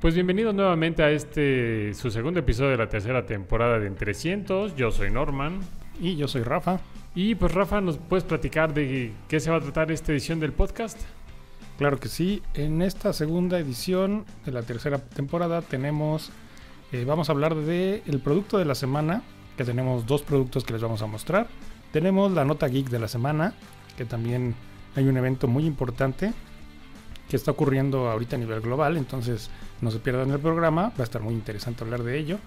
Pues bienvenidos nuevamente a este, su segundo episodio de la tercera temporada de Entre Cientos. Yo soy Norman. Y yo soy Rafa. Y pues Rafa, ¿nos puedes platicar de qué se va a tratar esta edición del podcast? Claro que sí. En esta segunda edición de la tercera temporada tenemos, eh, vamos a hablar de el producto de la semana, que tenemos dos productos que les vamos a mostrar. Tenemos la nota geek de la semana, que también hay un evento muy importante que está ocurriendo ahorita a nivel global, entonces no se pierdan el programa, va a estar muy interesante hablar de ello.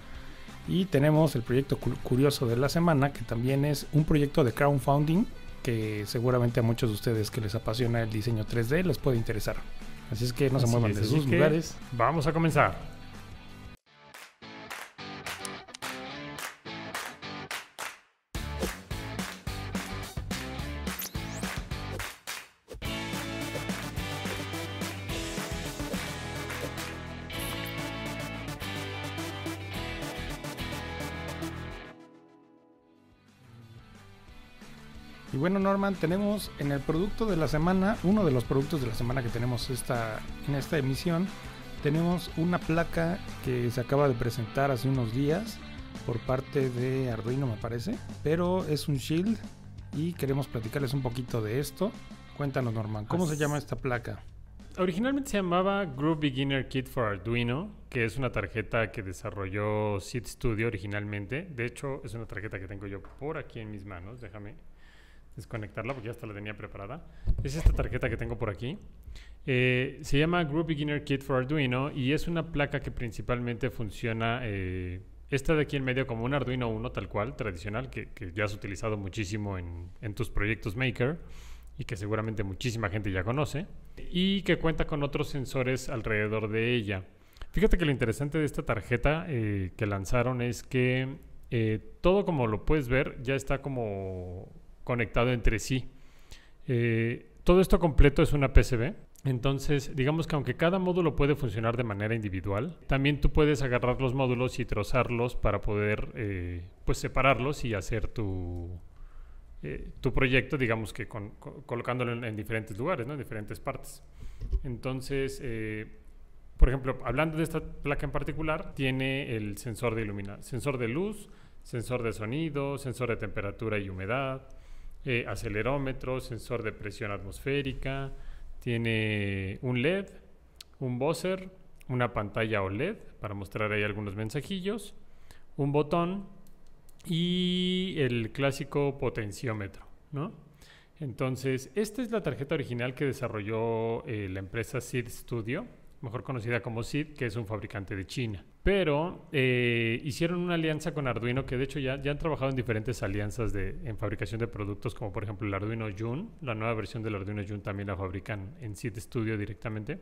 Y tenemos el proyecto curioso de la semana, que también es un proyecto de crowdfunding que seguramente a muchos de ustedes que les apasiona el diseño 3D les puede interesar. Así es que no se muevan de sus lugares. Vamos a comenzar. Bueno, Norman, tenemos en el producto de la semana, uno de los productos de la semana que tenemos esta, en esta emisión, tenemos una placa que se acaba de presentar hace unos días por parte de Arduino, me parece, pero es un Shield y queremos platicarles un poquito de esto. Cuéntanos, Norman, ¿cómo se llama esta placa? Originalmente se llamaba Group Beginner Kit for Arduino, que es una tarjeta que desarrolló Seed Studio originalmente. De hecho, es una tarjeta que tengo yo por aquí en mis manos. Déjame desconectarla porque ya hasta la tenía preparada. Es esta tarjeta que tengo por aquí. Eh, se llama Group Beginner Kit for Arduino y es una placa que principalmente funciona, eh, esta de aquí en medio como un Arduino 1 tal cual, tradicional, que, ya has utilizado muchísimo en, en, tus proyectos Maker y que seguramente muchísima gente ya conoce, y que cuenta con otros sensores alrededor de ella. Fíjate que lo interesante de esta tarjeta eh, que lanzaron es que todo como lo puedes ver ya está como conectado entre sí. Eh, todo esto completo es una PCB. Entonces, digamos que aunque cada módulo puede funcionar de manera individual, también tú puedes agarrar los módulos y trozarlos para poder eh, pues separarlos y hacer tu, eh, tu proyecto, digamos que colocándolo en, diferentes lugares, en diferentes partes. Entonces, por ejemplo, hablando de esta placa en particular, tiene el sensor de iluminación, sensor de luz, sensor de sonido, sensor de temperatura y humedad, eh, acelerómetro, sensor de presión atmosférica, tiene un LED, un buzzer, una pantalla OLED para mostrar ahí algunos mensajillos, un botón y el clásico potenciómetro, ¿no? Entonces, esta es la tarjeta original que desarrolló eh, la empresa Seed Studio mejor conocida como SID, que es un fabricante de China. Pero eh, hicieron una alianza con Arduino, que de hecho ya, ya han trabajado en diferentes alianzas de, en fabricación de productos, como por ejemplo el Arduino June. La nueva versión del Arduino June también la fabrican en SID Studio directamente.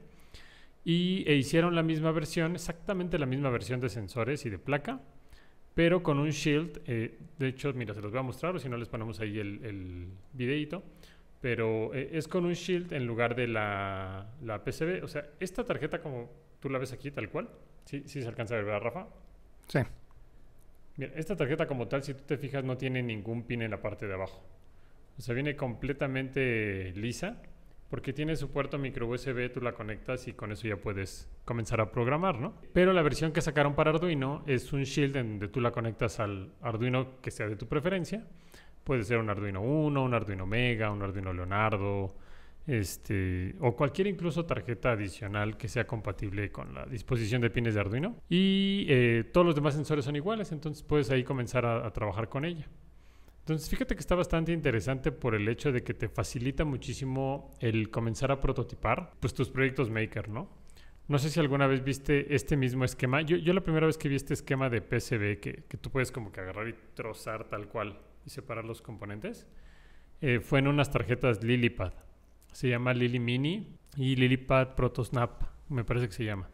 Y e hicieron la misma versión, exactamente la misma versión de sensores y de placa, pero con un shield. Eh, de hecho, mira, se los voy a mostrar, o si no les ponemos ahí el, el videito pero eh, es con un shield en lugar de la, la, PCB. O sea, esta tarjeta como tú la ves aquí tal cual, sí, sí se alcanza a ver, ¿verdad, Rafa? Sí. Mira, esta tarjeta como tal, si tú te fijas, no tiene ningún pin en la parte de abajo. O sea, viene completamente lisa porque tiene su puerto micro USB, tú la conectas y con eso ya puedes comenzar a programar, ¿no? Pero la versión que sacaron para Arduino es un shield en donde tú la conectas al Arduino que sea de tu preferencia Puede ser un Arduino 1, un Arduino Mega, un Arduino Leonardo, este, o cualquier incluso tarjeta adicional que sea compatible con la disposición de pines de Arduino. Y eh, todos los demás sensores son iguales, entonces puedes ahí comenzar a, trabajar con ella. Entonces fíjate que está bastante interesante por el hecho de que te facilita muchísimo el comenzar a prototipar pues tus proyectos Maker, ¿no? No sé si alguna vez viste este mismo esquema. Yo, la primera vez que vi este esquema de PCB que, que tú puedes como que agarrar y trozar tal cual y separar los componentes, eh, fue en unas tarjetas Lilipad. Se llama Lili Mini y Lilipad ProtoSnap, me parece que se llama.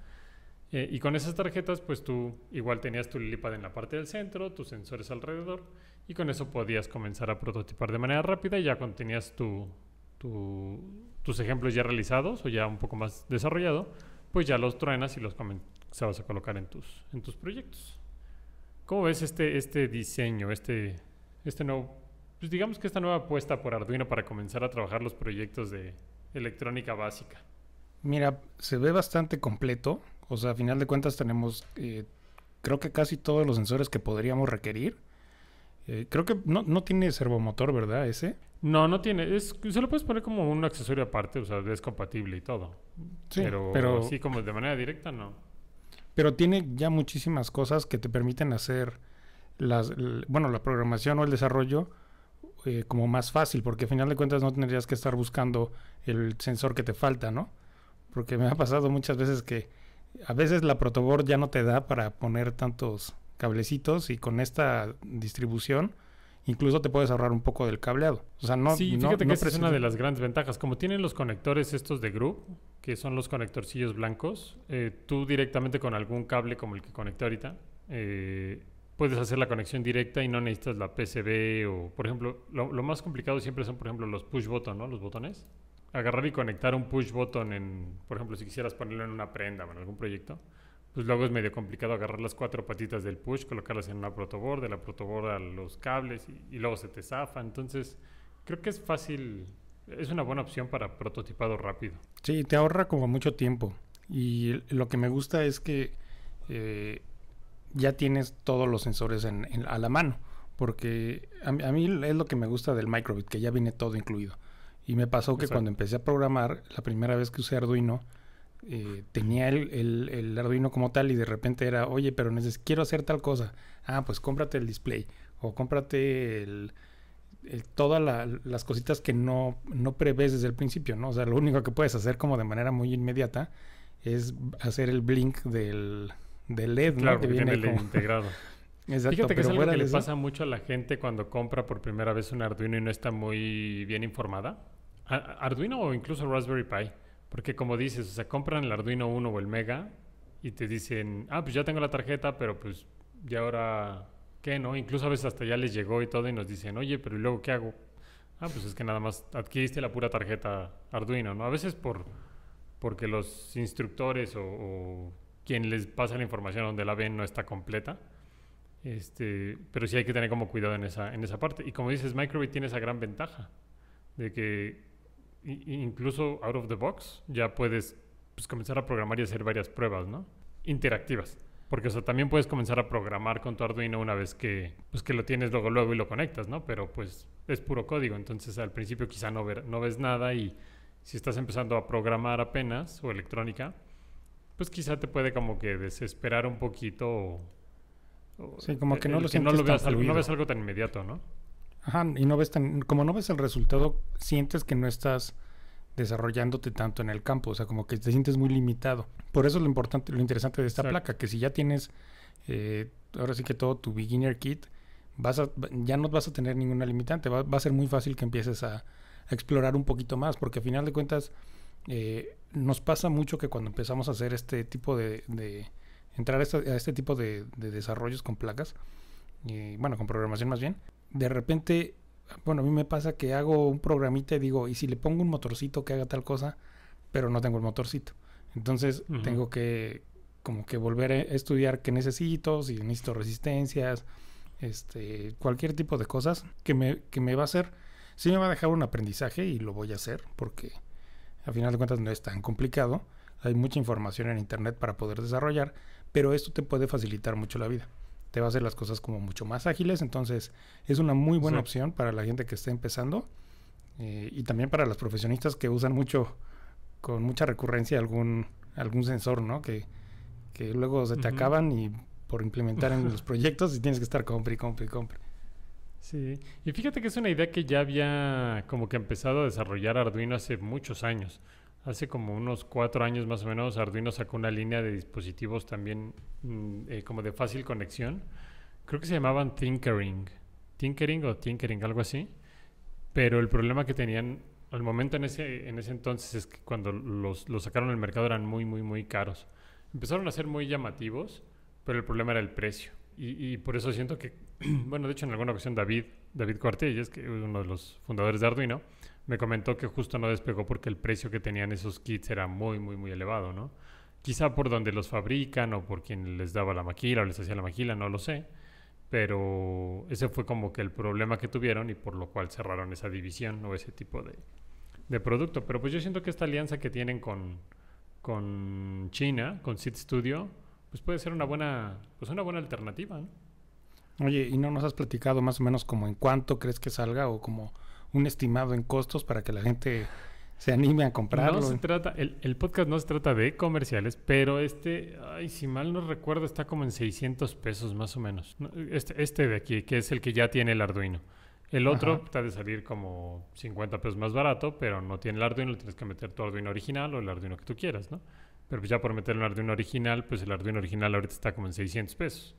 Eh, y con esas tarjetas, pues tú igual tenías tu Lilipad en la parte del centro, tus sensores alrededor, y con eso podías comenzar a prototipar de manera rápida y ya cuando tenías tu, tus ejemplos ya realizados o ya un poco más desarrollado, pues ya los truenas y los comenzabas a colocar en tus, en tus proyectos. ¿Cómo ves este, este diseño, este, este nuevo, pues digamos que esta nueva apuesta por Arduino para comenzar a trabajar los proyectos de electrónica básica? Mira, se ve bastante completo. O sea, a final de cuentas tenemos, eh, creo que casi todos los sensores que podríamos requerir. Eh, creo que no, no tiene servomotor, ¿verdad? Ese. No, no tiene. Es, se lo puedes poner como un accesorio aparte, o sea, es compatible y todo. Sí, pero, pero- así como de manera directa, no. Pero tiene ya muchísimas cosas que te permiten hacer las, bueno, la programación o el desarrollo eh, como más fácil, porque a final de cuentas no tendrías que estar buscando el sensor que te falta, ¿no? Porque me ha pasado muchas veces que a veces la protoboard ya no te da para poner tantos cablecitos y con esta distribución incluso te puedes ahorrar un poco del cableado. O sea, no sí, fíjate no que esa es una de las grandes ventajas. Como tienen los conectores estos de Group, que son los conectorcillos blancos, eh, tú directamente con algún cable como el que conecté ahorita, eh, puedes hacer la conexión directa y no necesitas la PCB o, por ejemplo, lo, lo más complicado siempre son, por ejemplo, los push button, ¿no? Los botones. Agarrar y conectar un push button en, por ejemplo, si quisieras ponerlo en una prenda o en algún proyecto, pues luego es medio complicado agarrar las cuatro patitas del push, colocarlas en una protoboard, de la protoboard a los cables y, y luego se te zafa. Entonces, creo que es fácil, es una buena opción para prototipado rápido. Sí, te ahorra como mucho tiempo. Y lo que me gusta es que eh, ya tienes todos los sensores en, en- a la mano. Porque a, mí- a mí es lo que me gusta del Microbit, que ya viene todo incluido. Y me pasó que Exacto. cuando empecé a programar, la primera vez que usé Arduino, eh, tenía el, el- el Arduino como tal y de repente era, oye, pero neces- quiero hacer tal cosa. Ah, pues cómprate el display o cómprate el, el- todas la- las cositas que no, no prevés desde el principio, ¿no? O sea, lo único que puedes hacer como de manera muy inmediata es hacer el blink del, del LED, ¿no? Claro, Que tiene viene el como- integrado. Exacto, Fíjate que es algo que de le eso- pasa mucho a la gente cuando compra por primera vez un Arduino y no está muy bien informada. Arduino o incluso Raspberry Pi. Porque como dices, o sea, compran el Arduino 1 o el Mega y te dicen, ah, pues ya tengo la tarjeta, pero pues, ¿y ahora qué, no? Incluso a veces hasta ya les llegó y todo y nos dicen, oye, pero ¿y luego qué hago? Ah, pues es que nada más adquiriste la pura tarjeta Arduino, ¿no? A veces por porque los instructores o, o quien les pasa la información donde la ven no está completa. Este, pero sí hay que tener como cuidado en esa, en esa parte. Y como dices, Microbit tiene esa gran ventaja de que incluso out of the box ya puedes pues, comenzar a programar y hacer varias pruebas, ¿no? Interactivas. Porque o sea, también puedes comenzar a programar con tu Arduino una vez que, pues, que lo tienes luego, luego y lo conectas, ¿no? Pero pues es puro código, entonces al principio quizá no, ver- no ves nada y si estás empezando a programar apenas o electrónica, pues quizá te puede como que desesperar un poquito o, o Sí, como que no el lo no sientes tan veas algo, no ves algo tan inmediato, ¿no? Ajá, y no ves tan, como no ves el resultado, sientes que no estás desarrollándote tanto en el campo, o sea, como que te sientes muy limitado. Por eso es lo importante, lo interesante de esta Exacto. placa, que si ya tienes, eh, ahora sí que todo tu beginner kit, vas a, ya no vas a tener ninguna limitante, va, va a ser muy fácil que empieces a, a explorar un poquito más, porque a final de cuentas eh, nos pasa mucho que cuando empezamos a hacer este tipo de, de entrar a este, a este tipo de, de desarrollos con placas, y, bueno, con programación más bien, de repente, bueno, a mí me pasa que hago un programita y digo, ¿y si le pongo un motorcito que haga tal cosa? Pero no tengo el motorcito. Entonces tengo que como que volver a estudiar qué necesito, si necesito resistencias, este, cualquier tipo de cosas que me, que me va a hacer, sí me va a dejar un aprendizaje y lo voy a hacer porque a final de cuentas no es tan complicado. Hay mucha información en internet para poder desarrollar, pero esto te puede facilitar mucho la vida. Te va a hacer las cosas como mucho más ágiles, entonces es una muy buena Sí. opción para la gente que está empezando eh, y también para los profesionistas que usan mucho, con mucha recurrencia algún, algún sensor, ¿no? Que, que luego se te acaban y por implementar en los proyectos y tienes que estar compre y compre y compre. Sí, y fíjate que es una idea que ya había como que empezado a desarrollar Arduino hace muchos años. Hace como unos cuatro años más o menos Arduino sacó una línea de dispositivos también mm, eh, como de fácil conexión. Creo que se llamaban Tinkering. Tinkering o Tinkering, algo así. Pero el problema que tenían al momento en ese, en ese entonces es que cuando los, los sacaron al mercado eran muy, muy, muy caros. Empezaron a ser muy llamativos, pero el problema era el precio. Y, por eso siento que, bueno, de hecho en alguna ocasión David, David Cuartellas, que uno de los fundadores de Arduino, me comentó que justo no despegó porque el precio que tenían esos kits era muy, muy, muy elevado, ¿no? Quizá por donde los fabrican o por quien les daba la maquila o les hacía la maquila, no lo sé. Pero ese fue como que el problema que tuvieron y por lo cual cerraron esa división o ese tipo de, de producto. Pero pues yo siento que esta alianza que tienen con, con China, con Seed Studio, pues puede ser una buena, pues una buena alternativa. Oye, ¿y no nos has platicado más o menos como en cuánto crees que salga o como un estimado en costos para que la gente se anime a comprarlo? No se trata, el, el, podcast no se trata de comerciales, pero este, ay, si mal no recuerdo, está como en 600 pesos más o menos. Este, este de aquí, que es el que ya tiene el Arduino. El otro está de salir como 50 pesos más barato, pero no tiene el Arduino, tienes que meter tu Arduino original o el Arduino que tú quieras, ¿no? Pero pues ya por meter un Arduino original, pues el Arduino original ahorita está como en 600 pesos.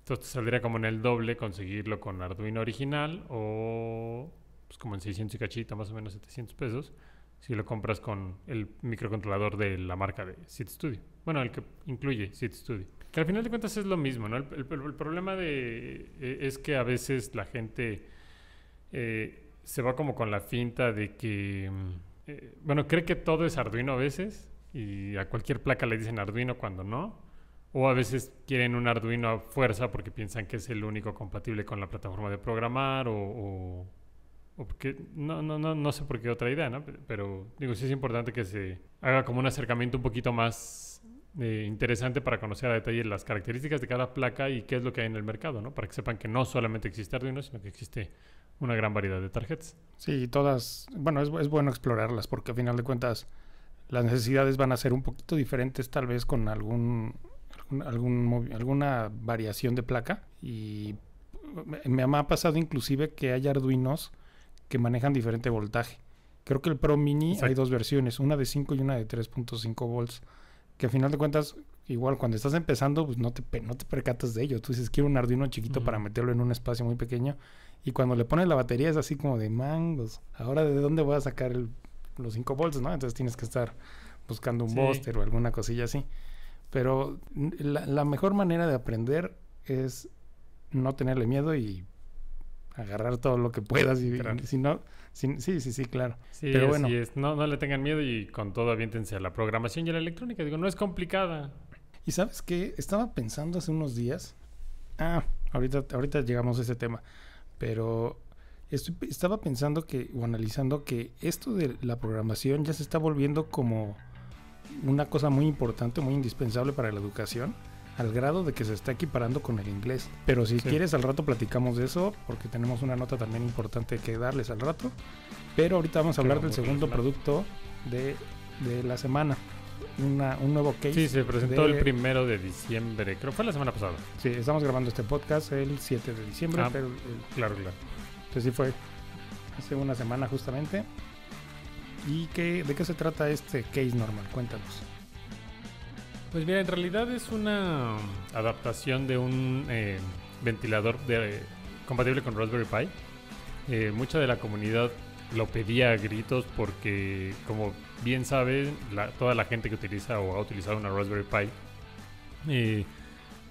Entonces te saldría como en el doble conseguirlo con Arduino original o pues como en 600 y cachito, más o menos 700 pesos, si lo compras con el microcontrolador de la marca de Seed Studio. Bueno, el que incluye Seed Studio. Que al final de cuentas es lo mismo, ¿no? El, problema de, eh, es que a veces la gente eh, se va como con la finta de que, mm, eh, bueno, cree que todo es Arduino a veces y a cualquier placa le dicen Arduino cuando no. O a veces quieren un Arduino a fuerza porque piensan que es el único compatible con la plataforma de programar o, porque no, no, no, no sé por qué otra idea, ¿no? Pero digo, sí es importante que se haga como un acercamiento un poquito más eh, interesante para conocer a detalle las características de cada placa y qué es lo que hay en el mercado, ¿no? Para que sepan que no solamente existe Arduino, sino que existe una gran variedad de tarjetas. Sí, todas, bueno, es, es, bueno explorarlas porque a final de cuentas las necesidades van a ser un poquito diferentes tal vez con algún, algún, alguna variación de placa y me, me, ha pasado inclusive que hay Arduinos que manejan diferente voltaje. Creo que el Pro Mini hay dos versiones, una de 5 y una de 3.5 volts, que a final de cuentas igual cuando estás empezando pues no te, no te percatas de ello. Tú dices quiero un Arduino chiquito para meterlo en un espacio muy pequeño y cuando le pones la batería es así como de mangos. Ahora, ¿de dónde voy a sacar los 5 volts, no? Entonces tienes que estar buscando un booster o alguna cosilla así. Pero la, mejor manera de aprender es no tenerle miedo y agarrar todo lo que puedas. Y, si no, sí, sí, sí, claro. Sí, Pero bueno. Es. No, no le tengan miedo y con todo aviéntense a la programación y a la electrónica. Digo, no es complicada. Y sabes qué? Estaba pensando hace unos días. Ah, ahorita, ahorita llegamos a ese tema. Pero estaba pensando que, o analizando que esto de la programación ya se está volviendo como una cosa muy importante, muy indispensable para la educación, al grado de que se está equiparando con el inglés. Pero si quieres, al rato platicamos de eso, porque tenemos una nota también importante que darles al rato. Pero ahorita vamos a hablar del segundo producto de, de la semana. Una, un nuevo case. Sí, se presentó el primero de diciembre, creo que fue la semana pasada. Sí, estamos grabando este podcast el 7 de diciembre, ah, pero claro, claro. Entonces sí fue hace una semana justamente. ¿Y qué, de qué se trata este case normal? Cuéntanos. Pues mira, en realidad es una adaptación de un eh, ventilador compatible con Raspberry Pi. Eh, mucha de la comunidad lo pedía a gritos porque, como bien sabe, toda la gente que utiliza o ha utilizado una Raspberry Pi, eh,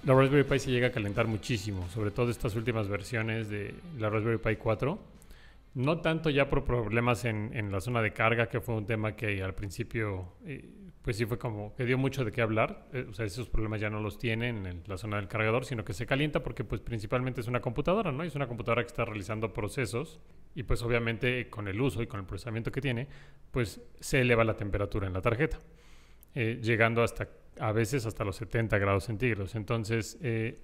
la Raspberry Pi se llega a calentar muchísimo, sobre todo estas últimas versiones de la Raspberry Pi 4. No tanto ya por problemas en, la zona de carga, que fue un tema que al principio, eh, pues sí fue como que dio mucho de qué hablar. Eh, o sea, esos problemas ya no los tiene en la zona del cargador, sino que se calienta porque pues principalmente es una computadora, ¿no? Es una computadora que está realizando procesos y pues obviamente con el uso y con el procesamiento que tiene, pues se eleva la temperatura en la tarjeta, eh, llegando hasta a veces hasta los 70 grados centígrados. Entonces, eh,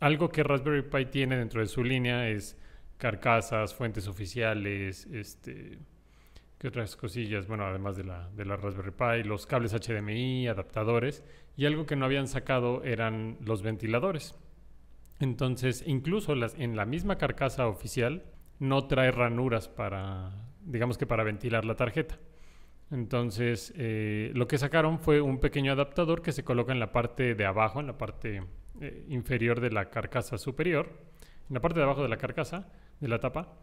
algo que Raspberry Pi tiene dentro de su línea es carcasas, fuentes oficiales, este, ¿qué otras cosillas? Bueno, además de la, de la Raspberry Pi, los cables HDMI, adaptadores, y algo que no habían sacado eran los ventiladores. Entonces, incluso las, en la misma carcasa oficial no trae ranuras para, digamos que para ventilar la tarjeta. Entonces, eh, lo que sacaron fue un pequeño adaptador que se coloca en la parte de abajo, en la parte eh, inferior de la carcasa superior, en la parte de abajo de la carcasa, de la tapa,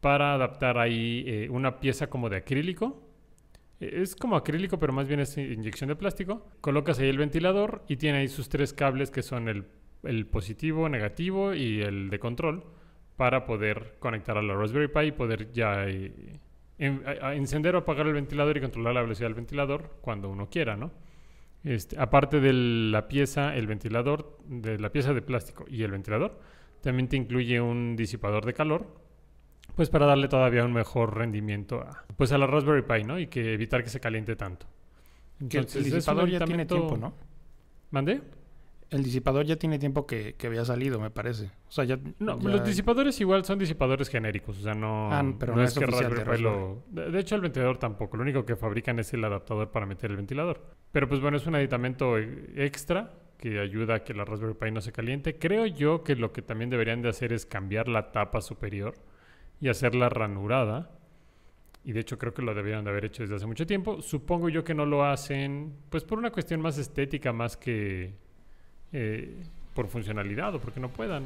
para adaptar ahí eh, una pieza como de acrílico. Es como acrílico, pero más bien es inyección de plástico. Colocas ahí el ventilador y tiene ahí sus tres cables que son el, el positivo, negativo y el de control para poder conectar a la Raspberry Pi y poder ya eh, encender o apagar el ventilador y controlar la velocidad del ventilador cuando uno quiera, ¿no? Este, aparte de la pieza, el ventilador, de la pieza de plástico y el ventilador, también te incluye un disipador de calor, pues para darle todavía un mejor rendimiento a, pues a la Raspberry Pi, ¿no? Y que evitar que se caliente tanto. Que el, Entonces, es un disipador ya tiene tiempo, ¿no? ¿Mandé? El disipador ya tiene tiempo que, que había salido, me parece. O sea, ya. No, ya- los disipadores igual son disipadores genéricos, o sea, no, Ah, pero no es que oficial de Raspberry Pi lo... De hecho, el ventilador tampoco, lo único que fabrican es el adaptador para meter el ventilador. Pero pues bueno, es un aditamento eh, extra que ayuda a que la Raspberry Pi no se caliente. Creo yo que lo que también deberían de hacer es cambiar la tapa superior y hacerla ranurada. Y de hecho creo que lo deberían de haber hecho desde hace mucho tiempo. Supongo yo que no lo hacen, pues por una cuestión más estética, más que eh, por funcionalidad o porque no puedan.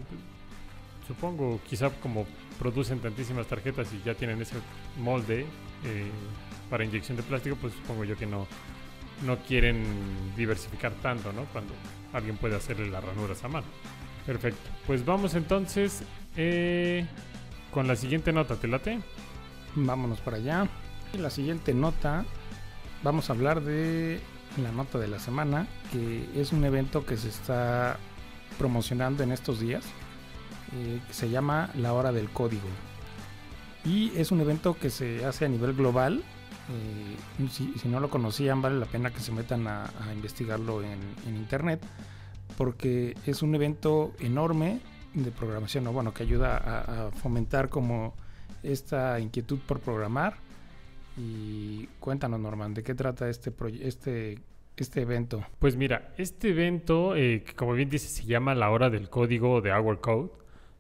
Supongo, quizá como producen tantísimas tarjetas y ya tienen ese molde eh, para inyección de plástico, pues supongo yo que no, no quieren diversificar tanto, ¿no? Cuando alguien puede hacerle las ranuras a mano. Perfecto. Pues vamos entonces eh, con la siguiente nota, ¿te late? Vámonos para allá. Y la siguiente nota, vamos a hablar de la nota de la semana, que es un evento que se está promocionando en estos días, eh, se llama La Hora del Código. Y es un evento que se hace a nivel global. eh, si, no lo conocían, vale la pena que se metan a, investigarlo en, internet, porque es un evento enorme de programación, o bueno, que ayuda a- a fomentar como esta inquietud por programar. Y cuéntanos, Norman, ¿de qué trata este, este, este evento? Pues mira, este evento, eh, que como bien dice, se llama La Hora del Código de Our Code.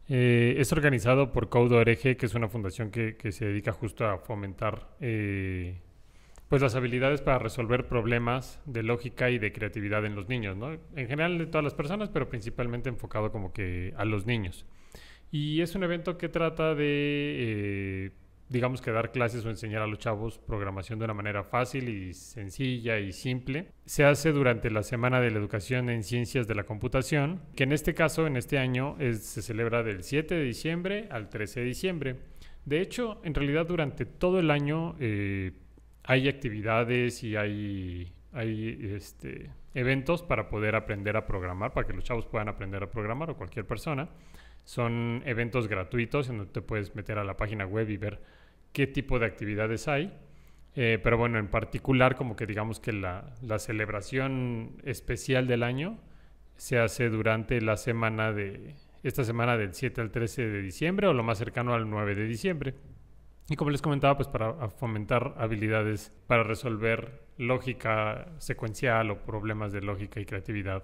eh, es organizado por Code.org, que es una fundación que, se dedica justo a fomentar eh, pues las habilidades para resolver problemas de lógica y de creatividad en los niños, ¿no? En general de todas las personas, pero principalmente enfocado como que a los niños. Y es un evento que trata de, eh, digamos que dar clases o enseñar a los chavos programación de una manera fácil y sencilla y simple. Se hace durante la Semana de la Educación en Ciencias de la Computación, que en este caso, en este año, se celebra del 7 de diciembre al 13 de diciembre. De hecho, en realidad durante todo el año eh, hay actividades y hay, hay este, eventos para poder aprender a programar, para que los chavos puedan aprender a programar o cualquier persona. Son eventos gratuitos en donde te puedes meter a la página web y ver qué tipo de actividades hay. Eh, pero bueno, en particular, como que digamos que la, la celebración especial del año se hace durante la semana de esta semana del 7 al 13 de diciembre o lo más cercano al 9 de diciembre. Y como les comentaba, pues para fomentar habilidades para resolver lógica secuencial o problemas de lógica y creatividad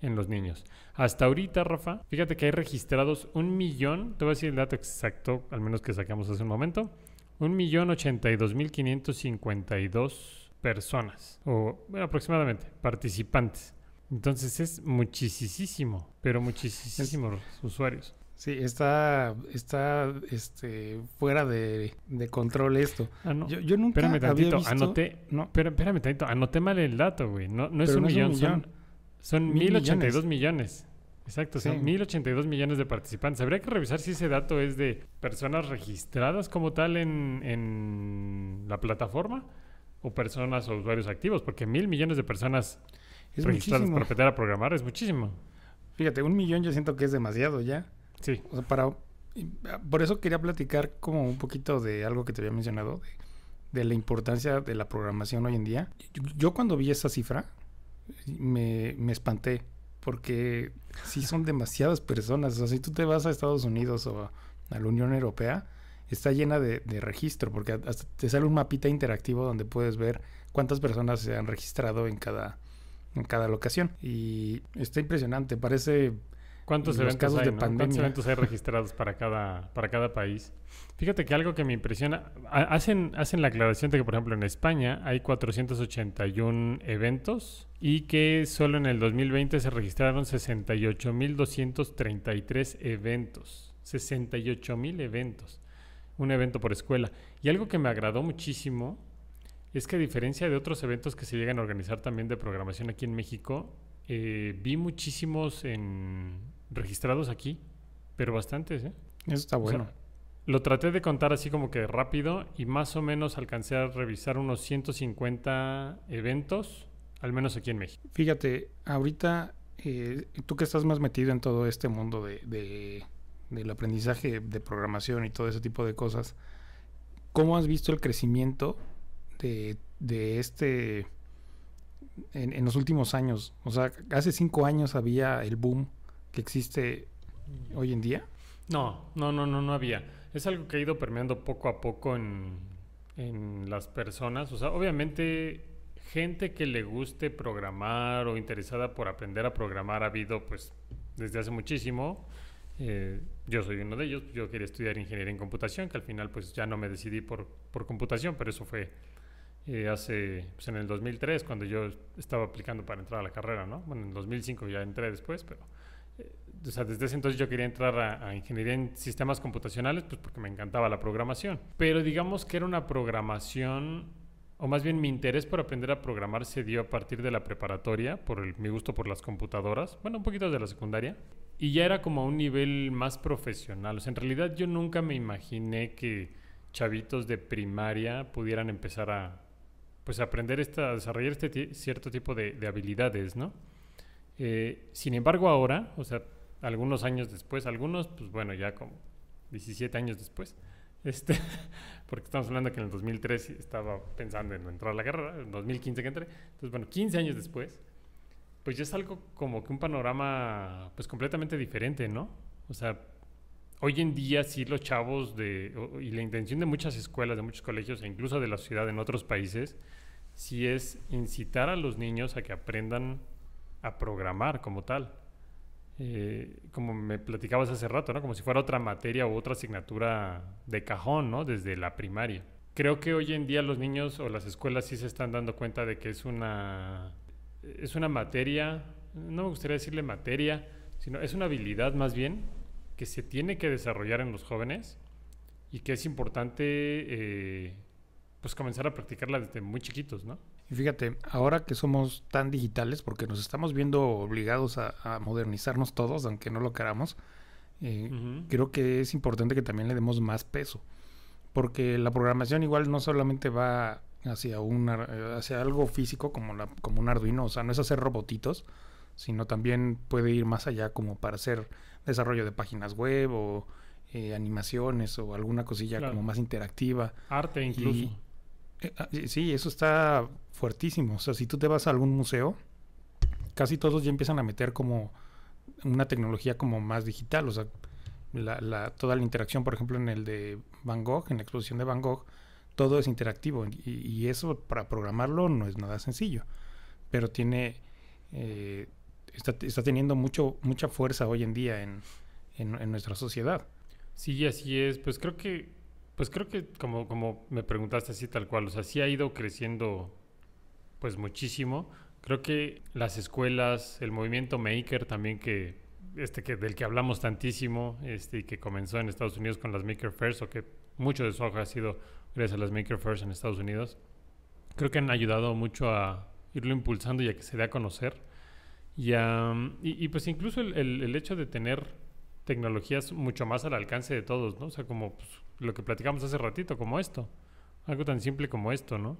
en los niños. Hasta ahorita, Rafa, fíjate que hay registrados un millón, te voy a decir el dato exacto, al menos que sacamos hace un momento, un millón ochenta y dos mil quinientos cincuenta y dos personas, o bueno, aproximadamente, participantes. Entonces es muchísimo, pero muchísimos usuarios. Sí, está, está este, fuera de, de control esto. Ah, no. Yo, yo nunca Espérame había tantito, visto... anoté, No, Espera, espérame tantito, anoté mal el dato, güey. No, no es Pero un no es un millón, millón. son, son Mil 1082 millones. Exacto, Sí. son 1082 millones de participantes. Habría que revisar si ese dato es de personas registradas como tal en, en la plataforma o personas o usuarios activos, porque mil millones de personas es registradas muchísimo. para aprender a programar es muchísimo. Fíjate, un millón yo siento que es demasiado ya. Sí, O sea, para... ah, Por eso quería platicar como un poquito de algo que te había mencionado, de, de la importancia de la programación hoy en día. Yo, yo cuando vi esa cifra, me, me espanté, porque sí son demasiadas personas. O sea, si tú te vas a Estados Unidos o a, la Unión Europea, está llena de, de registro, porque hasta te sale un mapita interactivo donde puedes ver cuántas personas se han registrado en cada, en cada locación. Y está impresionante, parece... ¿Cuántos eventos casos hay? de no? ¿Cuántos pandemia. eventos hay registrados para cada, para cada país? Fíjate que algo que me impresiona, ha- hacen, hacen la aclaración de que, por ejemplo, en España hay 481 eventos y que solo en el 2020 se registraron 68.233 eventos. 68.000 eventos. Un evento por escuela. Y algo que me agradó muchísimo es que a diferencia de otros eventos que se llegan a organizar también de programación aquí en México, eh, vi muchísimos en, registrados aquí, pero bastantes, ¿eh? Eso está O sea, bueno. lo traté de contar así como que rápido y más o menos alcancé a revisar unos 150 eventos, al menos aquí en México. Fíjate, ahorita eh, tú que estás más metido en todo este mundo de, de- del aprendizaje de programación y todo ese tipo de cosas, ¿cómo has visto el crecimiento de, de este en, en, los últimos años. O sea, hace cinco años había el boom que existe hoy en día. No, no, no, no, no había. Es algo que ha ido permeando poco a poco en, en las personas. O sea, obviamente gente que le guste programar o interesada por aprender a programar ha habido pues desde hace muchísimo. Eh, yo soy uno de ellos. Yo quería estudiar ingeniería en computación, que al final pues ya no me decidí por, por computación, pero eso fue eh, hace, pues en el 2003, cuando yo estaba aplicando para entrar a la carrera, ¿no? Bueno, en 2005 ya entré después, pero... O sea, desde ese entonces yo quería entrar a, a, ingeniería en sistemas computacionales, pues porque me encantaba la programación. Pero digamos que era una programación, o más bien mi interés por aprender a programar se dio a partir de la preparatoria, por el, mi gusto por las computadoras, bueno, un poquito de la secundaria, y ya era como a un nivel más profesional. O en realidad yo nunca me imaginé que chavitos de primaria pudieran empezar a pues aprender esta, a desarrollar este cierto tipo de habilidades, ¿no? Eh, sin embargo, ahora, o sea, algunos años después, algunos, pues bueno, ya como 17 años después, este, porque estamos hablando que en el 2003 estaba pensando en entrar a la carrera, en 2015 que entré, entonces bueno, 15 años después, pues ya es algo como que un panorama pues completamente diferente, ¿no? O sea, hoy en día sí los chavos de, y la intención de muchas escuelas, de muchos colegios e incluso de la ciudad en otros países, sí es incitar a los niños a que aprendan a programar como tal. Eh, como me platicabas hace rato, ¿no? Como si fuera otra materia u otra asignatura de cajón, ¿no? Desde la primaria. Creo que hoy en día los niños o las escuelas sí se están dando cuenta de que es una, es una materia, no me gustaría decirle materia, sino es una habilidad más bien que se tiene que desarrollar en los jóvenes y que es importante eh, pues comenzar a practicarla desde muy chiquitos, ¿no? Y fíjate, ahora que somos tan digitales, porque nos estamos viendo obligados a, a modernizarnos todos, aunque no lo queramos, eh, uh -huh. creo que es importante que también le demos más peso. Porque la programación igual no solamente va hacia, una, hacia algo físico como, la, como un Arduino, o sea, no es hacer robotitos, sino también puede ir más allá como para hacer desarrollo de páginas web o eh, animaciones o alguna cosilla claro. como más interactiva. Arte incluso. Y, eh, sí, eso está fuertísimo. O sea, si tú te vas a algún museo, casi todos ya empiezan a meter como una tecnología como más digital. O sea, la, la, toda la interacción, por ejemplo, en el de Van Gogh, en la exposición de Van Gogh, todo es interactivo. Y, y eso para programarlo no es nada sencillo. Pero tiene... Eh, está, está, teniendo mucho, mucha fuerza hoy en día en, en, en nuestra sociedad. Sí, así es. Pues creo que pues creo que como, como me preguntaste así tal cual, o sea, sí ha ido creciendo pues muchísimo. Creo que las escuelas, el movimiento maker también que este que del que hablamos tantísimo, este y que comenzó en Estados Unidos con las Maker Fairs o que mucho de su hoja ha sido gracias a las Maker Fairs en Estados Unidos. Creo que han ayudado mucho a irlo impulsando y a que se dé a conocer. Y, um, y, pues incluso el, el, el hecho de tener tecnologías mucho más al alcance de todos, ¿no? O sea, como pues, lo que platicamos hace ratito, como esto. Algo tan simple como esto, ¿no?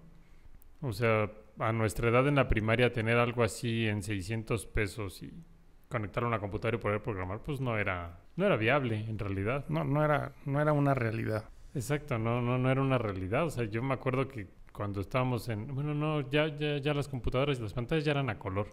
O sea, a nuestra edad en la primaria tener algo así en 600 pesos y conectar a una computadora y poder programar, pues no era, no era viable en realidad. No, no era, no era una realidad. Exacto, no, no, no era una realidad. O sea, yo me acuerdo que cuando estábamos en, bueno, no, ya, ya, ya las computadoras y las pantallas ya eran a color.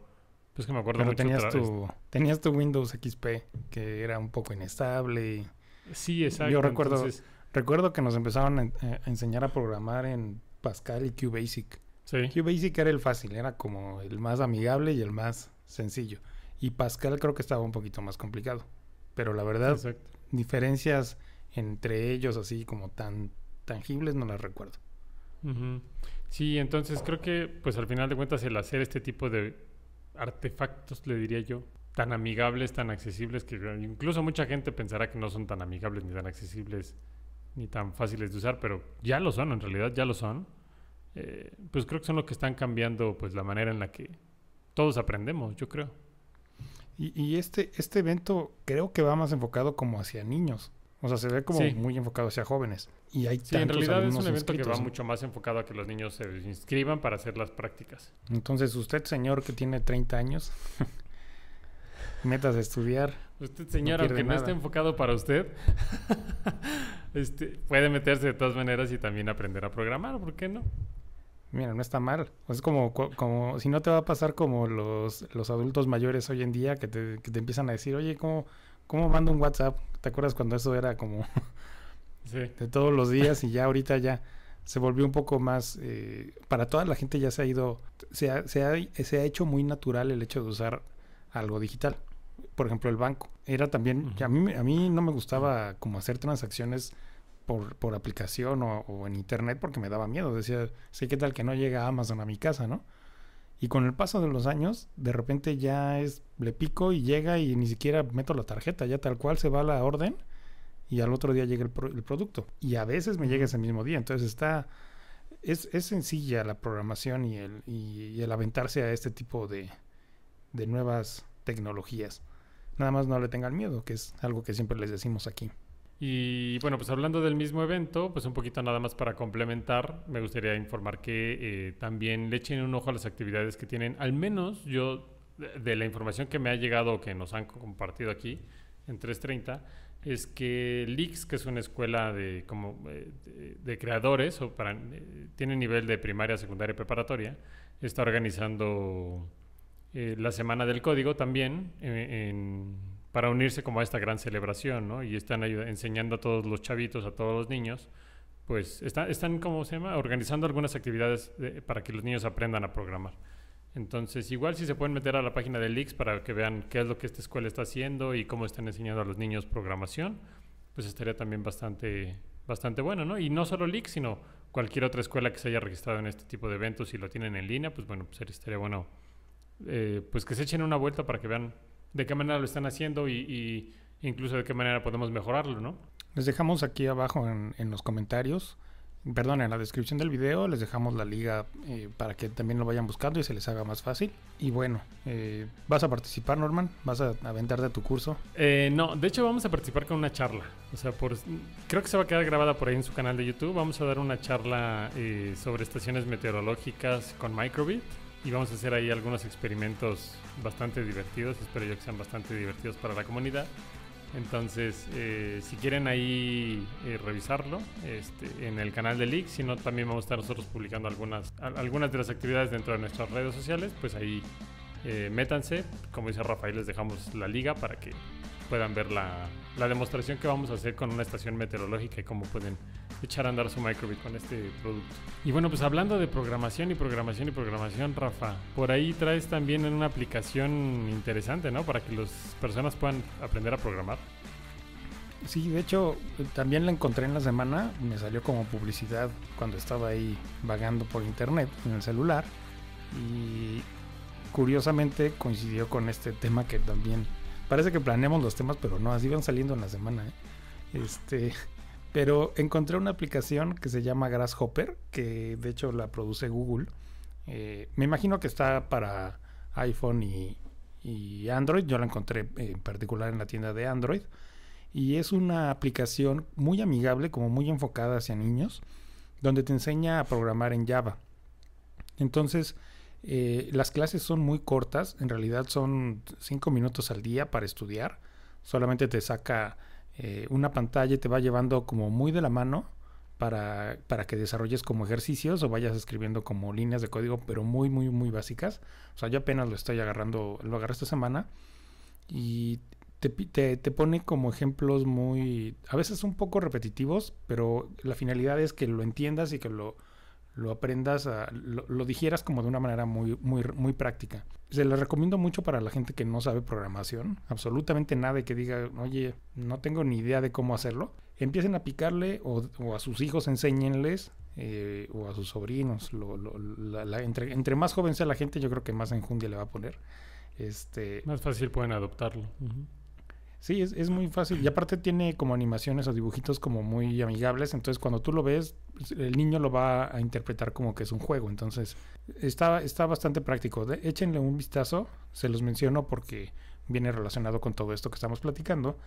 Pues que me acuerdo Pero mucho tenías tu, tenías tu Windows XP que era un poco inestable. Y... Sí, exacto. Yo recuerdo, Entonces... recuerdo que nos empezaron a, a, enseñar a programar en Pascal y QBasic. Sí. QBasic era el fácil, era como el más amigable y el más sencillo. Y Pascal creo que estaba un poquito más complicado. Pero la verdad, exacto. diferencias entre ellos así como tan tangibles no las recuerdo. Uh -huh. Sí, entonces creo que pues al final de cuentas el hacer este tipo de artefactos, le diría yo, tan amigables, tan accesibles, que incluso mucha gente pensará que no son tan amigables, ni tan accesibles, ni tan fáciles de usar, pero ya lo son, en realidad ya lo son. Eh, pues creo que son lo que están cambiando pues la manera en la que todos aprendemos, yo creo. Y, y este, este evento creo que va más enfocado como hacia niños. O sea, se ve como sí. muy enfocado hacia jóvenes. Y hay sí, en realidad es un evento que va mucho más enfocado a que los niños se inscriban para hacer las prácticas. Entonces, usted, señor que tiene 30 años, metas de estudiar. Usted, señor, no aunque nada. no esté enfocado para usted, este, puede meterse de todas maneras y también aprender a programar, ¿por qué no? Mira, no está mal. Es como, como si no te va a pasar como los, los adultos mayores hoy en día que te, que te empiezan a decir, oye, ¿cómo, ¿cómo mando un WhatsApp? ¿Te acuerdas cuando eso era como de todos los días y ya ahorita ya se volvió un poco más, eh, para toda la gente ya se ha ido, se ha, se, ha, se ha hecho muy natural el hecho de usar algo digital. Por ejemplo, el banco. Era también, a, mí, a mí no me gustaba como hacer transacciones por, por aplicación o, o, en internet porque me daba miedo. Decía, sí, ¿qué tal que no llega Amazon a mi casa, no? Y con el paso de los años, de repente ya es, le pico y llega y ni siquiera meto la tarjeta, ya tal cual se va la orden y al otro día llega el, pro, el producto. Y a veces me llega ese mismo día. Entonces está, es, es sencilla la programación y el, y, y el aventarse a este tipo de, de nuevas tecnologías. Nada más no le tengan miedo, que es algo que siempre les decimos aquí. Y bueno, pues hablando del mismo evento, pues un poquito nada más para complementar, me gustaría informar que eh, también le echen un ojo a las actividades que tienen, al menos yo, de, la información que me ha llegado, que nos han compartido aquí en 330, es que Lix, que es una escuela de, como, eh, de, de creadores, o para, eh, tiene nivel de primaria, secundaria y preparatoria, está organizando eh, la Semana del Código también eh, para unirse como a esta gran celebración. Y están enseñando a todos los chavitos, a todos los niños, pues está, están, ¿cómo se llama? Organizando algunas actividades de, para que los niños aprendan a programar. Entonces, igual si se pueden meter a la página de Lix para que vean qué es lo que esta escuela está haciendo y cómo están enseñando a los niños programación, pues estaría también bastante, bastante bueno, ¿no? Y no solo Lix, sino cualquier otra escuela que se haya registrado en este tipo de eventos y lo tienen en línea, pues bueno, pues estaría bueno eh, pues que se echen una vuelta para que vean de qué manera lo están haciendo y, y incluso de qué manera podemos mejorarlo, ¿no? Les dejamos aquí abajo en, en, los comentarios, perdón, en la descripción del video, les dejamos la liga eh, para que también lo vayan buscando y se les haga más fácil. Y bueno, eh, ¿vas a participar, Norman? ¿Vas a aventarte tu curso? Eh, no, de hecho vamos a participar con una charla. O sea, por, creo que se va a quedar grabada por ahí en su canal de YouTube. Vamos a dar una charla eh, sobre estaciones meteorológicas con Microbit y vamos a hacer ahí algunos experimentos bastante divertidos. Espero yo que sean bastante divertidos para la comunidad. Entonces, eh, si quieren ahí eh, revisarlo este, en el canal de Leaks, si no, también vamos a estar nosotros publicando algunas, algunas de las actividades dentro de nuestras redes sociales, pues ahí eh, métanse. Como dice Rafael, les dejamos la liga para que puedan ver la, la, demostración que vamos a hacer con una estación meteorológica y cómo pueden echar a andar su microbit con este producto. Y bueno, pues hablando de programación y programación y programación, Rafa, por ahí traes también una aplicación interesante, ¿no? Para que las personas puedan aprender a programar. Sí, de hecho, también la encontré en la semana, me salió como publicidad cuando estaba ahí vagando por internet en el celular y curiosamente coincidió con este tema que también parece que planeamos los temas, pero no, así van saliendo en la semana. ¿eh? Este, pero encontré una aplicación que se llama Grasshopper, que de hecho la produce Google. Eh, me imagino que está para iPhone y, y, Android. Yo la encontré en particular en la tienda de Android. Y es una aplicación muy amigable, como muy enfocada hacia niños, donde te enseña a programar en Java. Entonces, eh, las clases son muy cortas, en realidad son 5 minutos al día para estudiar. Solamente te saca eh, una pantalla y te va llevando como muy de la mano para, para, que desarrolles como ejercicios o vayas escribiendo como líneas de código, pero muy, muy, muy básicas. O sea, yo apenas lo estoy agarrando, lo agarré esta semana y te, te, te, pone como ejemplos muy, a veces un poco repetitivos, pero la finalidad es que lo entiendas y que lo, lo aprendas, a, lo, lo, digieras como de una manera muy, muy, muy práctica. Se lo recomiendo mucho para la gente que no sabe programación, absolutamente nada y que diga, oye, no tengo ni idea de cómo hacerlo. Empiecen a picarle o, o a sus hijos enséñenles eh, o a sus sobrinos. Lo, lo, la, la, entre, entre, más joven sea la gente, yo creo que más enjundia le va a poner. Este, más fácil pueden adoptarlo. Sí, es, es, muy fácil. Y aparte tiene como animaciones o dibujitos como muy amigables. Entonces cuando tú lo ves, el niño lo va a interpretar como que es un juego. Entonces está, está bastante práctico. De, échenle un vistazo. Se los menciono porque viene relacionado con todo esto que estamos platicando.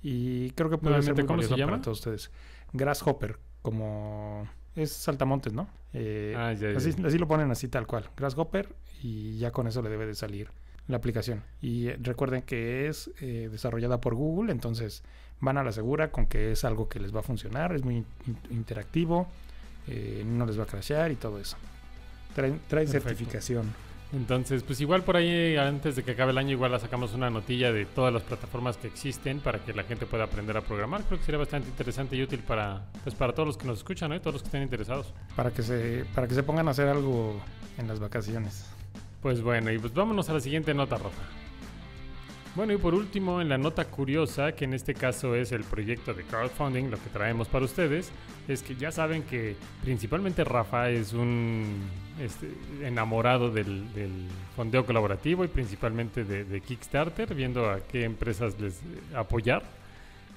Y creo que puede ser muy ¿cómo se llama? para todos ustedes. Grasshopper, como es saltamontes, ¿no? Eh, ah, ya, ya. Así, así lo ponen así tal cual. Grasshopper y ya con eso le debe de salir la aplicación. Y recuerden que es eh, desarrollada por Google, entonces van a la segura con que es algo que les va a funcionar, es muy in interactivo, eh, no les va a crashear y todo eso. Trae, trae certificación. Entonces, pues igual por ahí, antes de que acabe el año, igual la sacamos una notilla de todas las plataformas que existen para que la gente pueda aprender a programar. Creo que sería bastante interesante y útil para, pues para todos los que nos escuchan, ¿no? Y todos los que estén interesados. Para que se, para que se pongan a hacer algo en las vacaciones. Pues bueno, y pues vámonos a la siguiente nota, Rafa. Bueno, y por último, en la nota curiosa, que en este caso es el proyecto de crowdfunding, lo que traemos para ustedes, es que ya saben que principalmente Rafa es un este, enamorado del, fondeo colaborativo y principalmente de, Kickstarter, viendo a qué empresas les apoyar.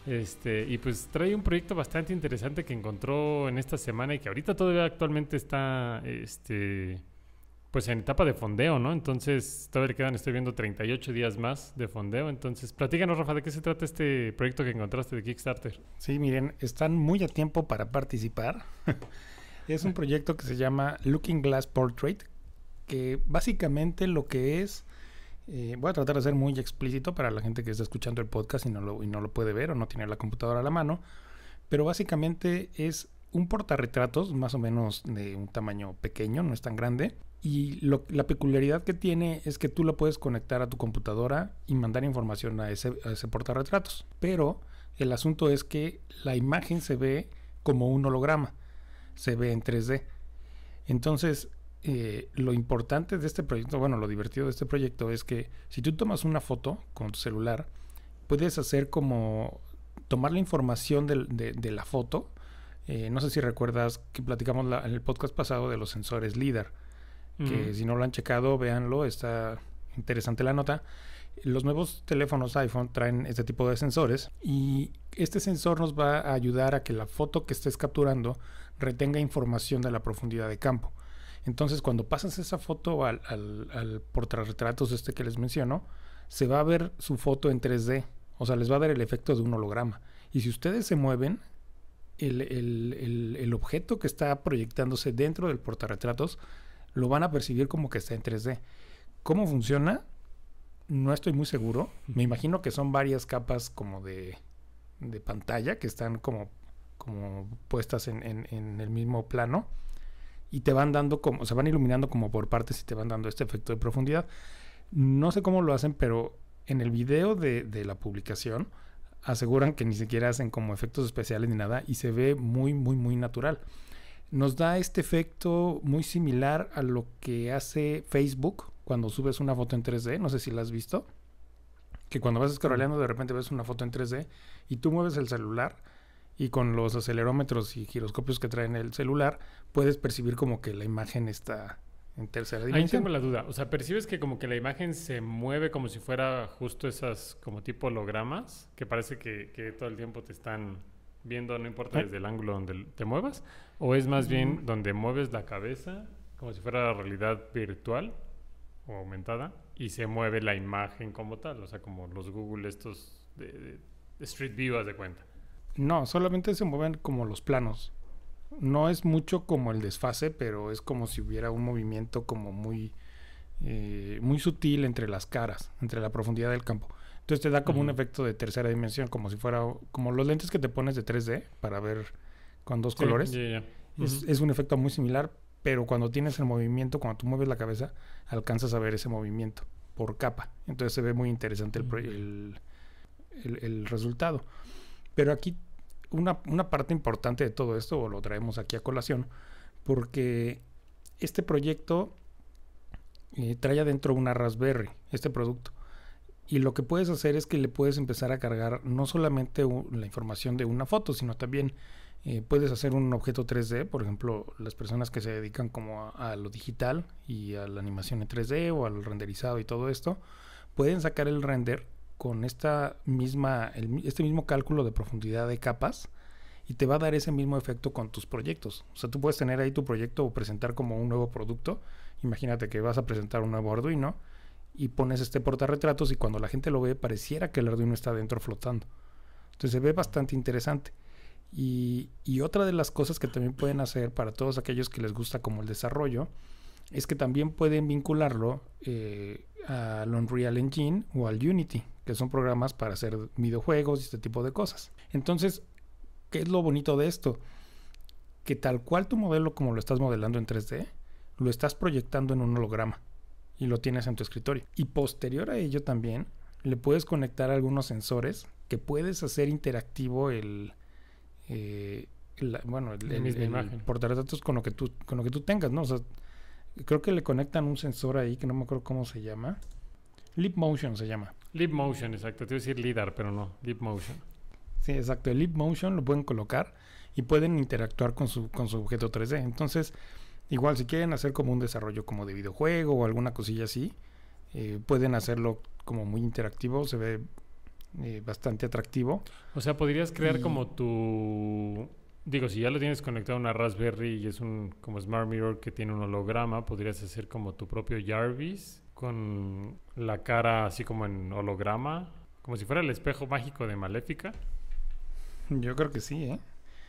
Este, y pues trae un proyecto bastante interesante que encontró en esta semana y que ahorita todavía actualmente está este, pues en etapa de fondeo, ¿no? Entonces, todavía le quedan, estoy viendo 38 días más de fondeo. Entonces, platícanos, Rafa, ¿de qué se trata este proyecto que encontraste de Kickstarter? Sí, miren, están muy a tiempo para participar. es un proyecto que se llama Looking Glass Portrait, que básicamente lo que es, eh, voy a tratar de ser muy explícito para la gente que está escuchando el podcast y no, lo, y no lo puede ver o no tiene la computadora a la mano, pero básicamente es un portarretratos más o menos de un tamaño pequeño, no es tan grande, y la peculiaridad que tiene es que tú lo puedes conectar a tu computadora y mandar información a ese, a ese portarretratos. Pero el asunto es que la imagen se ve como un holograma, se ve en 3D. Entonces, eh, lo importante de este proyecto, bueno, lo divertido de este proyecto es que si tú tomas una foto con tu celular, puedes hacer como tomar la información de, la foto. Eh, no sé si recuerdas que platicamos en el podcast pasado de los sensores LIDAR que si no lo han checado, véanlo, está interesante la nota. Los nuevos teléfonos iPhone traen este tipo de sensores y este sensor nos va a ayudar a que la foto que estés capturando retenga información de la profundidad de campo. Entonces, cuando pasas esa foto al, al, al portarretratos este que les menciono, se va a ver su foto en 3D. O sea, les va a dar el efecto de un holograma. Y si ustedes se mueven, el, el, el objeto que está proyectándose dentro del portarretratos lo van a percibir como que está en 3D. ¿Cómo funciona? No estoy muy seguro. Me imagino que son varias capas como de, de pantalla que están como, como puestas en, en, el mismo plano y te van dando como, se van iluminando como por partes y te van dando este efecto de profundidad. No sé cómo lo hacen, pero en el video de, de, la publicación aseguran que ni siquiera hacen como efectos especiales ni nada y se ve muy, muy, muy natural nos da este efecto muy similar a lo que hace Facebook cuando subes una foto en 3D. No sé si la has visto. Que cuando vas scrolleando de repente ves una foto en 3D y tú mueves el celular y con los acelerómetros y giroscopios que traen el celular puedes percibir como que la imagen está en tercera dimensión. Ahí tengo la duda. O sea, percibes que como que la imagen se mueve como si fuera justo esas como tipo hologramas que parece que, que todo el tiempo te están viendo, no importa desde el ángulo donde te muevas, o es más bien donde mueves la cabeza como si fuera realidad virtual o aumentada y se mueve la imagen como tal, o sea, como los Google estos de, Street View, haz de cuenta. No, solamente se mueven como los planos. No es mucho como el desfase, pero es como si hubiera un movimiento como muy, eh, muy sutil entre las caras, entre la profundidad del campo. Entonces te da como un efecto de tercera dimensión, como si fuera como los lentes que te pones de 3D para ver con dos colores. es, un efecto muy similar, pero cuando tienes el movimiento, cuando tú mueves la cabeza, alcanzas a ver ese movimiento por capa. Entonces se ve muy interesante el, el, resultado. Pero aquí una, una, parte importante de todo esto, o lo traemos aquí a colación, porque este proyecto eh, trae adentro una Raspberry, este producto. Y lo que puedes hacer es que le puedes empezar a cargar no solamente la información de una foto, sino también eh, puedes hacer un objeto 3D, por ejemplo, las personas que se dedican como a, lo digital y a la animación en 3D o al renderizado y todo esto, pueden sacar el render con esta misma, este mismo cálculo de profundidad de capas y te va a dar ese mismo efecto con tus proyectos. O sea, tú puedes tener ahí tu proyecto o presentar como un nuevo producto. Imagínate que vas a presentar un nuevo Arduino y pones este portarretratos y cuando la gente lo ve pareciera que el Arduino está dentro flotando. Entonces se ve bastante interesante. Y, otra de las cosas que también pueden hacer para todos aquellos que les gusta como el desarrollo es que también pueden vincularlo eh, al Unreal Engine o al Unity, que son programas para hacer videojuegos y este tipo de cosas. Entonces, ¿qué es lo bonito de esto? Que tal cual tu modelo como lo estás modelando en 3D, lo estás proyectando en un holograma y lo tienes en tu escritorio. Y posterior a ello también le puedes conectar algunos sensores que puedes hacer interactivo el, eh, bueno, el, el, el portarretratos con lo que tú con lo que tú tengas, ¿no? O sea, creo que le conectan un sensor ahí que no me acuerdo cómo se llama. Leap Motion se llama. Leap Motion, exacto. Te iba a decir LIDAR, pero no, Leap Motion. Sí, exacto. El Leap Motion lo pueden colocar y pueden interactuar con su, con su objeto 3D. Entonces, igual si quieren hacer como un desarrollo como de videojuego o alguna cosilla así, eh, pueden hacerlo como muy interactivo, se ve eh, bastante atractivo. O sea, podrías crear como tu... Digo, si ya lo tienes conectado a una Raspberry y es un como Smart Mirror que tiene un holograma, podrías hacer como tu propio Jarvis con la cara así como en holograma, como si fuera el espejo mágico de Maléfica. Yo creo que sí, ¿eh?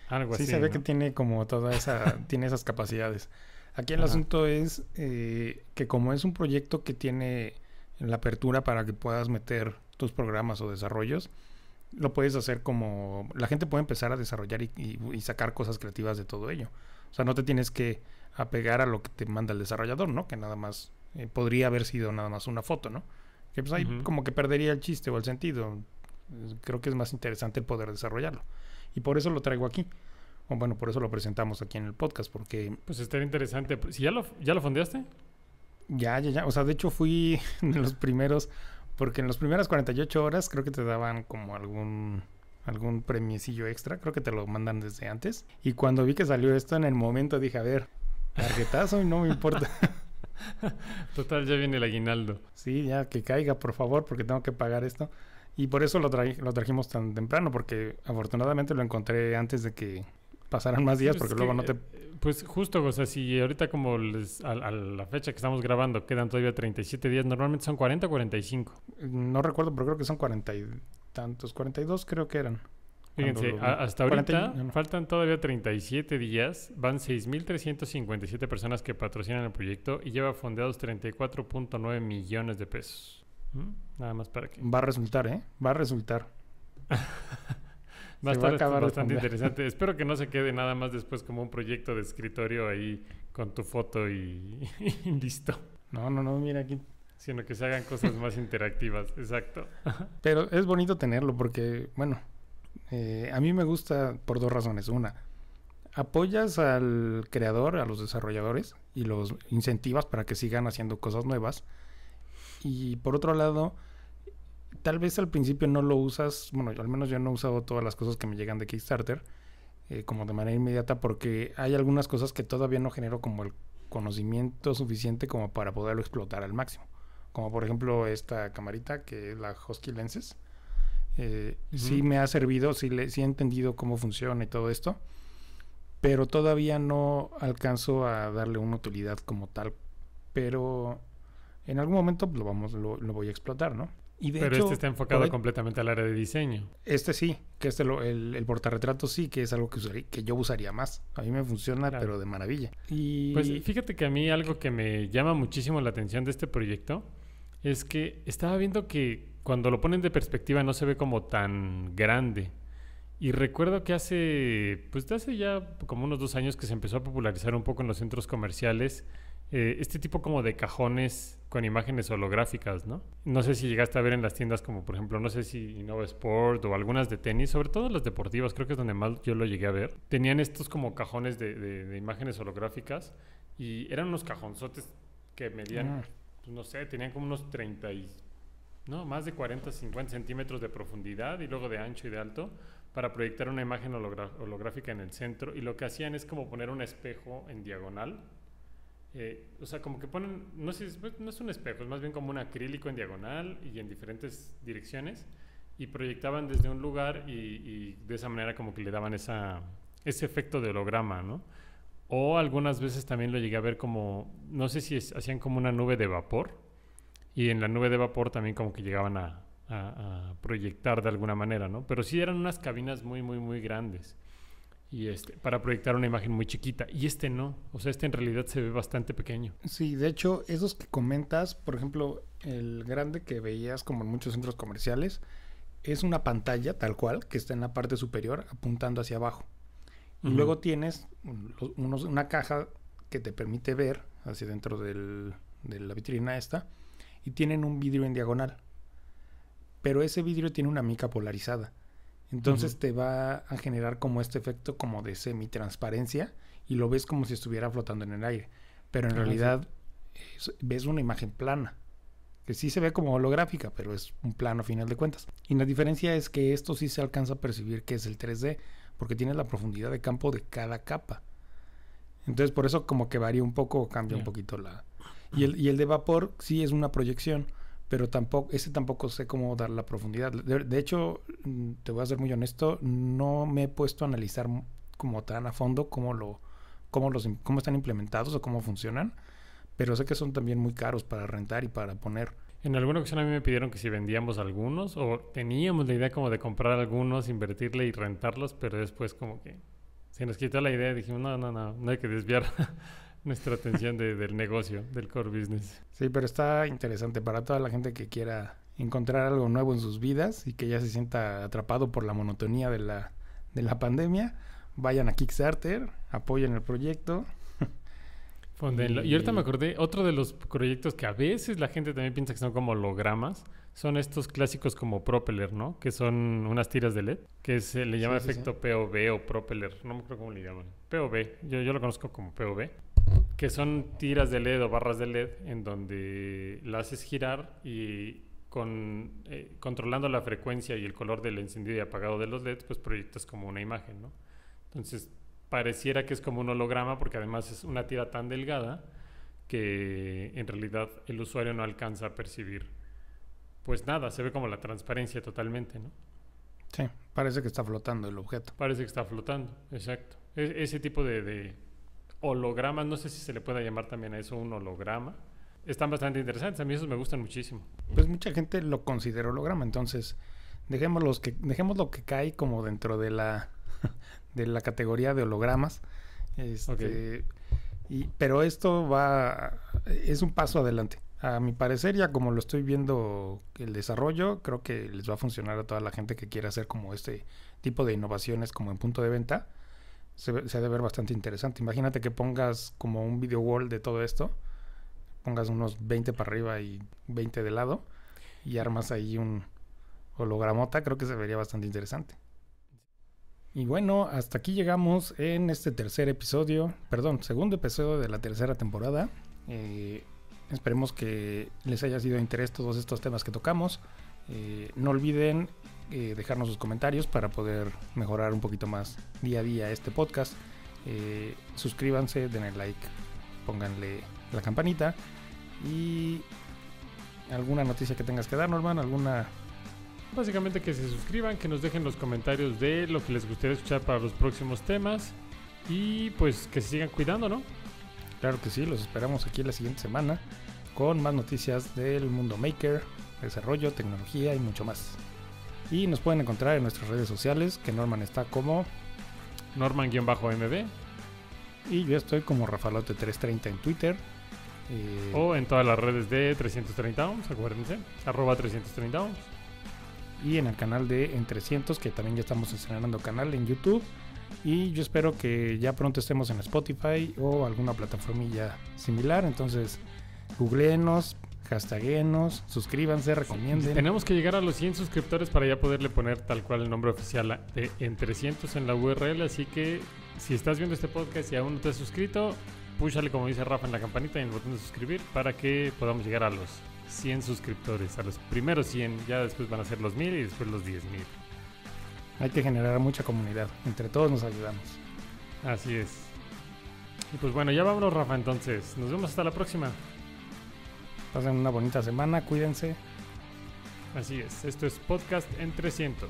Algo sí así. se ve ¿no? que tiene como toda esa, tiene esas capacidades. Aquí el Ajá. asunto es eh, que como es un proyecto que tiene la apertura para que puedas meter tus programas o desarrollos, lo puedes hacer como la gente puede empezar a desarrollar y, y- y sacar cosas creativas de todo ello. O sea, no te tienes que apegar a lo que te manda el desarrollador, ¿no? Que nada más eh, podría haber sido nada más una foto, ¿no? Que pues ahí Ujú. como que perdería el chiste o el sentido. Creo que es más interesante el poder desarrollarlo. Y por eso lo traigo aquí. O bueno, por eso lo presentamos aquí en el podcast, porque Pues estaría interesante. Si ya lo, ya lo fondeaste. ya, ya, ya. O sea, de hecho fui de los primeros, porque en las primeras 48 horas creo que te daban como algún algún premiecillo extra, creo que te lo mandan desde antes. Y cuando vi que salió esto en el momento dije, a ver, tarjetazo y no me importa. Total, ya viene el aguinaldo. sí, ya que caiga, por favor, porque tengo que pagar esto. Y por eso lo, traí- lo trajimos tan temprano, porque afortunadamente lo encontré antes de que pasaran más días, Pues porque luego que, no te... eh, Pues justo, o sea, si ahorita como les- a, a la fecha que estamos grabando quedan todavía 37 días, normalmente son 40 o 45. No recuerdo, pero creo que son cuarenta y tantos, 42 creo que eran. Fíjense, lo hasta 40 y- ahorita no, no. faltan todavía 37 días, van 6.357 personas que patrocinan el proyecto y lleva fondeados 34.9 millones de pesos. ¿Mm? Nada más para que... Va a resultar, ¿eh? Va a resultar. Va a Se va a estar bastante interesante. Espero que no se quede nada más después como un proyecto de escritorio ahí con tu foto y, y listo. No, no, no, mira aquí. Sino que se hagan cosas más interactivas. Exacto. Pero es bonito tenerlo porque, bueno, eh, a mí me gusta por dos razones. Una, apoyas al creador, a los desarrolladores y los incentivas para que sigan haciendo cosas nuevas. Y por otro lado, tal vez al principio no lo usas, bueno, al menos yo no he usado todas las cosas que me llegan de Kickstarter eh, como de manera inmediata porque hay algunas cosas que todavía no genero como el conocimiento suficiente como para poderlo explotar al máximo. Como por ejemplo esta camarita que es la Husky Lenses. Eh, Sí me ha servido, sí, le, sí he entendido cómo funciona y todo esto, pero todavía no alcanzo a darle una utilidad como tal. Pero en algún momento lo, vamos, lo, lo voy a explotar, ¿no? Y de Pero hecho, este está enfocado completamente al área de diseño. este sí, que este lo, el, el portarretrato sí, que es algo que, usaría- que yo usaría más. A mí me funciona, Claro. pero de maravilla. Y Pues fíjate que a mí algo que me llama muchísimo la atención de este proyecto es que estaba viendo que cuando lo ponen de perspectiva no se ve como tan grande. Y recuerdo que hace, pues de hace ya como unos dos años que se empezó a popularizar un poco en los centros comerciales eh, este tipo como de cajones con imágenes holográficas, ¿no? No sé si llegaste a ver en las tiendas como por ejemplo, no sé si Innova Sport o algunas de tenis, sobre todo las deportivas, creo que es donde más yo lo llegué a ver. Tenían estos como cajones de, de- de imágenes holográficas y eran unos cajonzotes que medían, Ah, pues, no sé, tenían como unos 30 y, no, más de 40, 50 centímetros de profundidad y luego de ancho y de alto para proyectar una imagen holográfica en el centro y lo que hacían es como poner un espejo en diagonal. Eh, o sea, como que ponen, no sé, es- no es un espejo, es más bien como un acrílico en diagonal y en diferentes direcciones y proyectaban desde un lugar y, y de esa manera como que le daban esa, ese efecto de holograma, ¿no? O algunas veces también lo llegué a ver como, no sé si es- hacían como una nube de vapor y en la nube de vapor también como que llegaban a, a- a proyectar de alguna manera, ¿no? Pero sí eran unas cabinas muy, muy, muy grandes y este, para proyectar una imagen muy chiquita. Y este no, o sea, este en realidad se ve bastante pequeño. Sí, de hecho, esos que comentas, por ejemplo, el grande que veías como en muchos centros comerciales, es una pantalla tal cual que está en la parte superior apuntando hacia abajo. Y Ujú. luego tienes unos- una caja que te permite ver hacia dentro del, de la vitrina esta, y tienen un vidrio en diagonal. Pero ese vidrio tiene una mica polarizada. Entonces te va a generar como este efecto como de semitransparencia y lo ves como si estuviera flotando en el aire. Pero en sí. realidad es- ves una imagen plana. Que sí se ve como holográfica, pero es un plano a final de cuentas. Y la diferencia es que esto sí se alcanza a percibir que es el 3D, porque tiene la profundidad de campo de cada capa. Entonces por eso como que varía un poco o cambia un poquito la... Y el, y el de vapor sí es una proyección, pero tampoco, ese tampoco sé cómo dar la profundidad. De, de hecho, mm, te voy a ser muy honesto, no me he puesto a analizar como tan a fondo cómo lo, cómo los, cómo están implementados o cómo funcionan, pero sé que son también muy caros para rentar y para poner. En alguna ocasión a mí me pidieron que si vendíamos algunos o teníamos la idea como de comprar algunos, invertirle y rentarlos, pero después como que se nos quitó la idea dijimos, no, no, no, no hay que desviar nuestra atención de- del negocio, del core business. Sí, pero está interesante para toda la gente que quiera encontrar algo nuevo en sus vidas y que ya se sienta atrapado por la monotonía de la, de la pandemia. Vayan a Kickstarter, apoyen el proyecto. Fondenlo. Y ahorita me acordé, otro de los proyectos que a veces la gente también piensa que son como hologramas, son estos clásicos como Propeller, ¿no? Que son unas tiras de LED, que se le llama Sí, sí, efecto POV o Propeller, no me acuerdo cómo le llaman. POV, yo, yo lo conozco como POV, que son tiras de LED o barras de LED en donde la haces girar y con, eh, controlando la frecuencia y el color del encendido y apagado de los LEDs, pues proyectas como una imagen, ¿no? Entonces pareciera que es como un holograma porque además es una tira tan delgada que en realidad el usuario no alcanza a percibir pues nada, se ve como la transparencia totalmente, ¿no? Sí, parece que está flotando el objeto. Parece que está flotando, exacto. E- ese tipo de, de hologramas, no sé si se le pueda llamar también a eso un holograma, están bastante interesantes, a mí esos me gustan muchísimo. Pues mucha gente lo considera holograma, entonces dejemos, los que, dejemos lo que cae como dentro de la, de la categoría de hologramas. Este, y, pero esto va, es un paso adelante. A mi parecer, ya como lo estoy viendo el desarrollo, creo que les va a funcionar a toda la gente que quiera hacer como este tipo de innovaciones como en punto de venta. Se, ha de ver bastante interesante. Imagínate que pongas como un video wall de todo esto, pongas unos 20 para arriba y 20 de lado y armas ahí un hologramota, creo que se vería bastante interesante. Y bueno, hasta aquí llegamos en este tercer episodio, perdón, segundo episodio de la tercera temporada. Eh, esperemos que les haya sido de interés todos estos temas que tocamos. Eh, no olviden eh, dejarnos sus comentarios para poder mejorar un poquito más día a día este podcast. Eh, suscríbanse, denle like, pónganle la campanita y alguna noticia que tengas que dar, Norman, alguna Básicamente que se suscriban, que nos dejen los comentarios de lo que les gustaría escuchar para los próximos temas y pues que se sigan cuidando, ¿no? Claro que sí, los esperamos aquí la siguiente semana con más noticias del mundo maker, desarrollo, tecnología y mucho más. Y nos pueden encontrar en nuestras redes sociales, que Norman está como Norman-MB y yo estoy como Rafalote330 en Twitter. Eh, o en todas las redes de 330 ohms, acuérdense, arroba 330 ohms. y en el canal de En 300, que también ya estamos estrenando canal en YouTube. Y yo espero que ya pronto estemos en Spotify o alguna plataformilla similar. Entonces, googleenos, hashtaguenos, suscríbanse, recomienden. Tenemos que llegar a los 100 suscriptores para ya poderle poner tal cual el nombre oficial de en 300 en la URL, así que si estás viendo este podcast y aún no te has suscrito, púchale como dice Rafa en la campanita y en el botón de suscribir para que podamos llegar a los 100 suscriptores, a los primeros 100, ya después van a ser los 1000 y después los 10000. Hay que generar mucha comunidad. Entre todos nos ayudamos. Así es. Y pues bueno, ya vámonos Rafa entonces. Nos vemos hasta la próxima. Pasen una bonita semana, cuídense. Así es. Esto es Podcast en 300.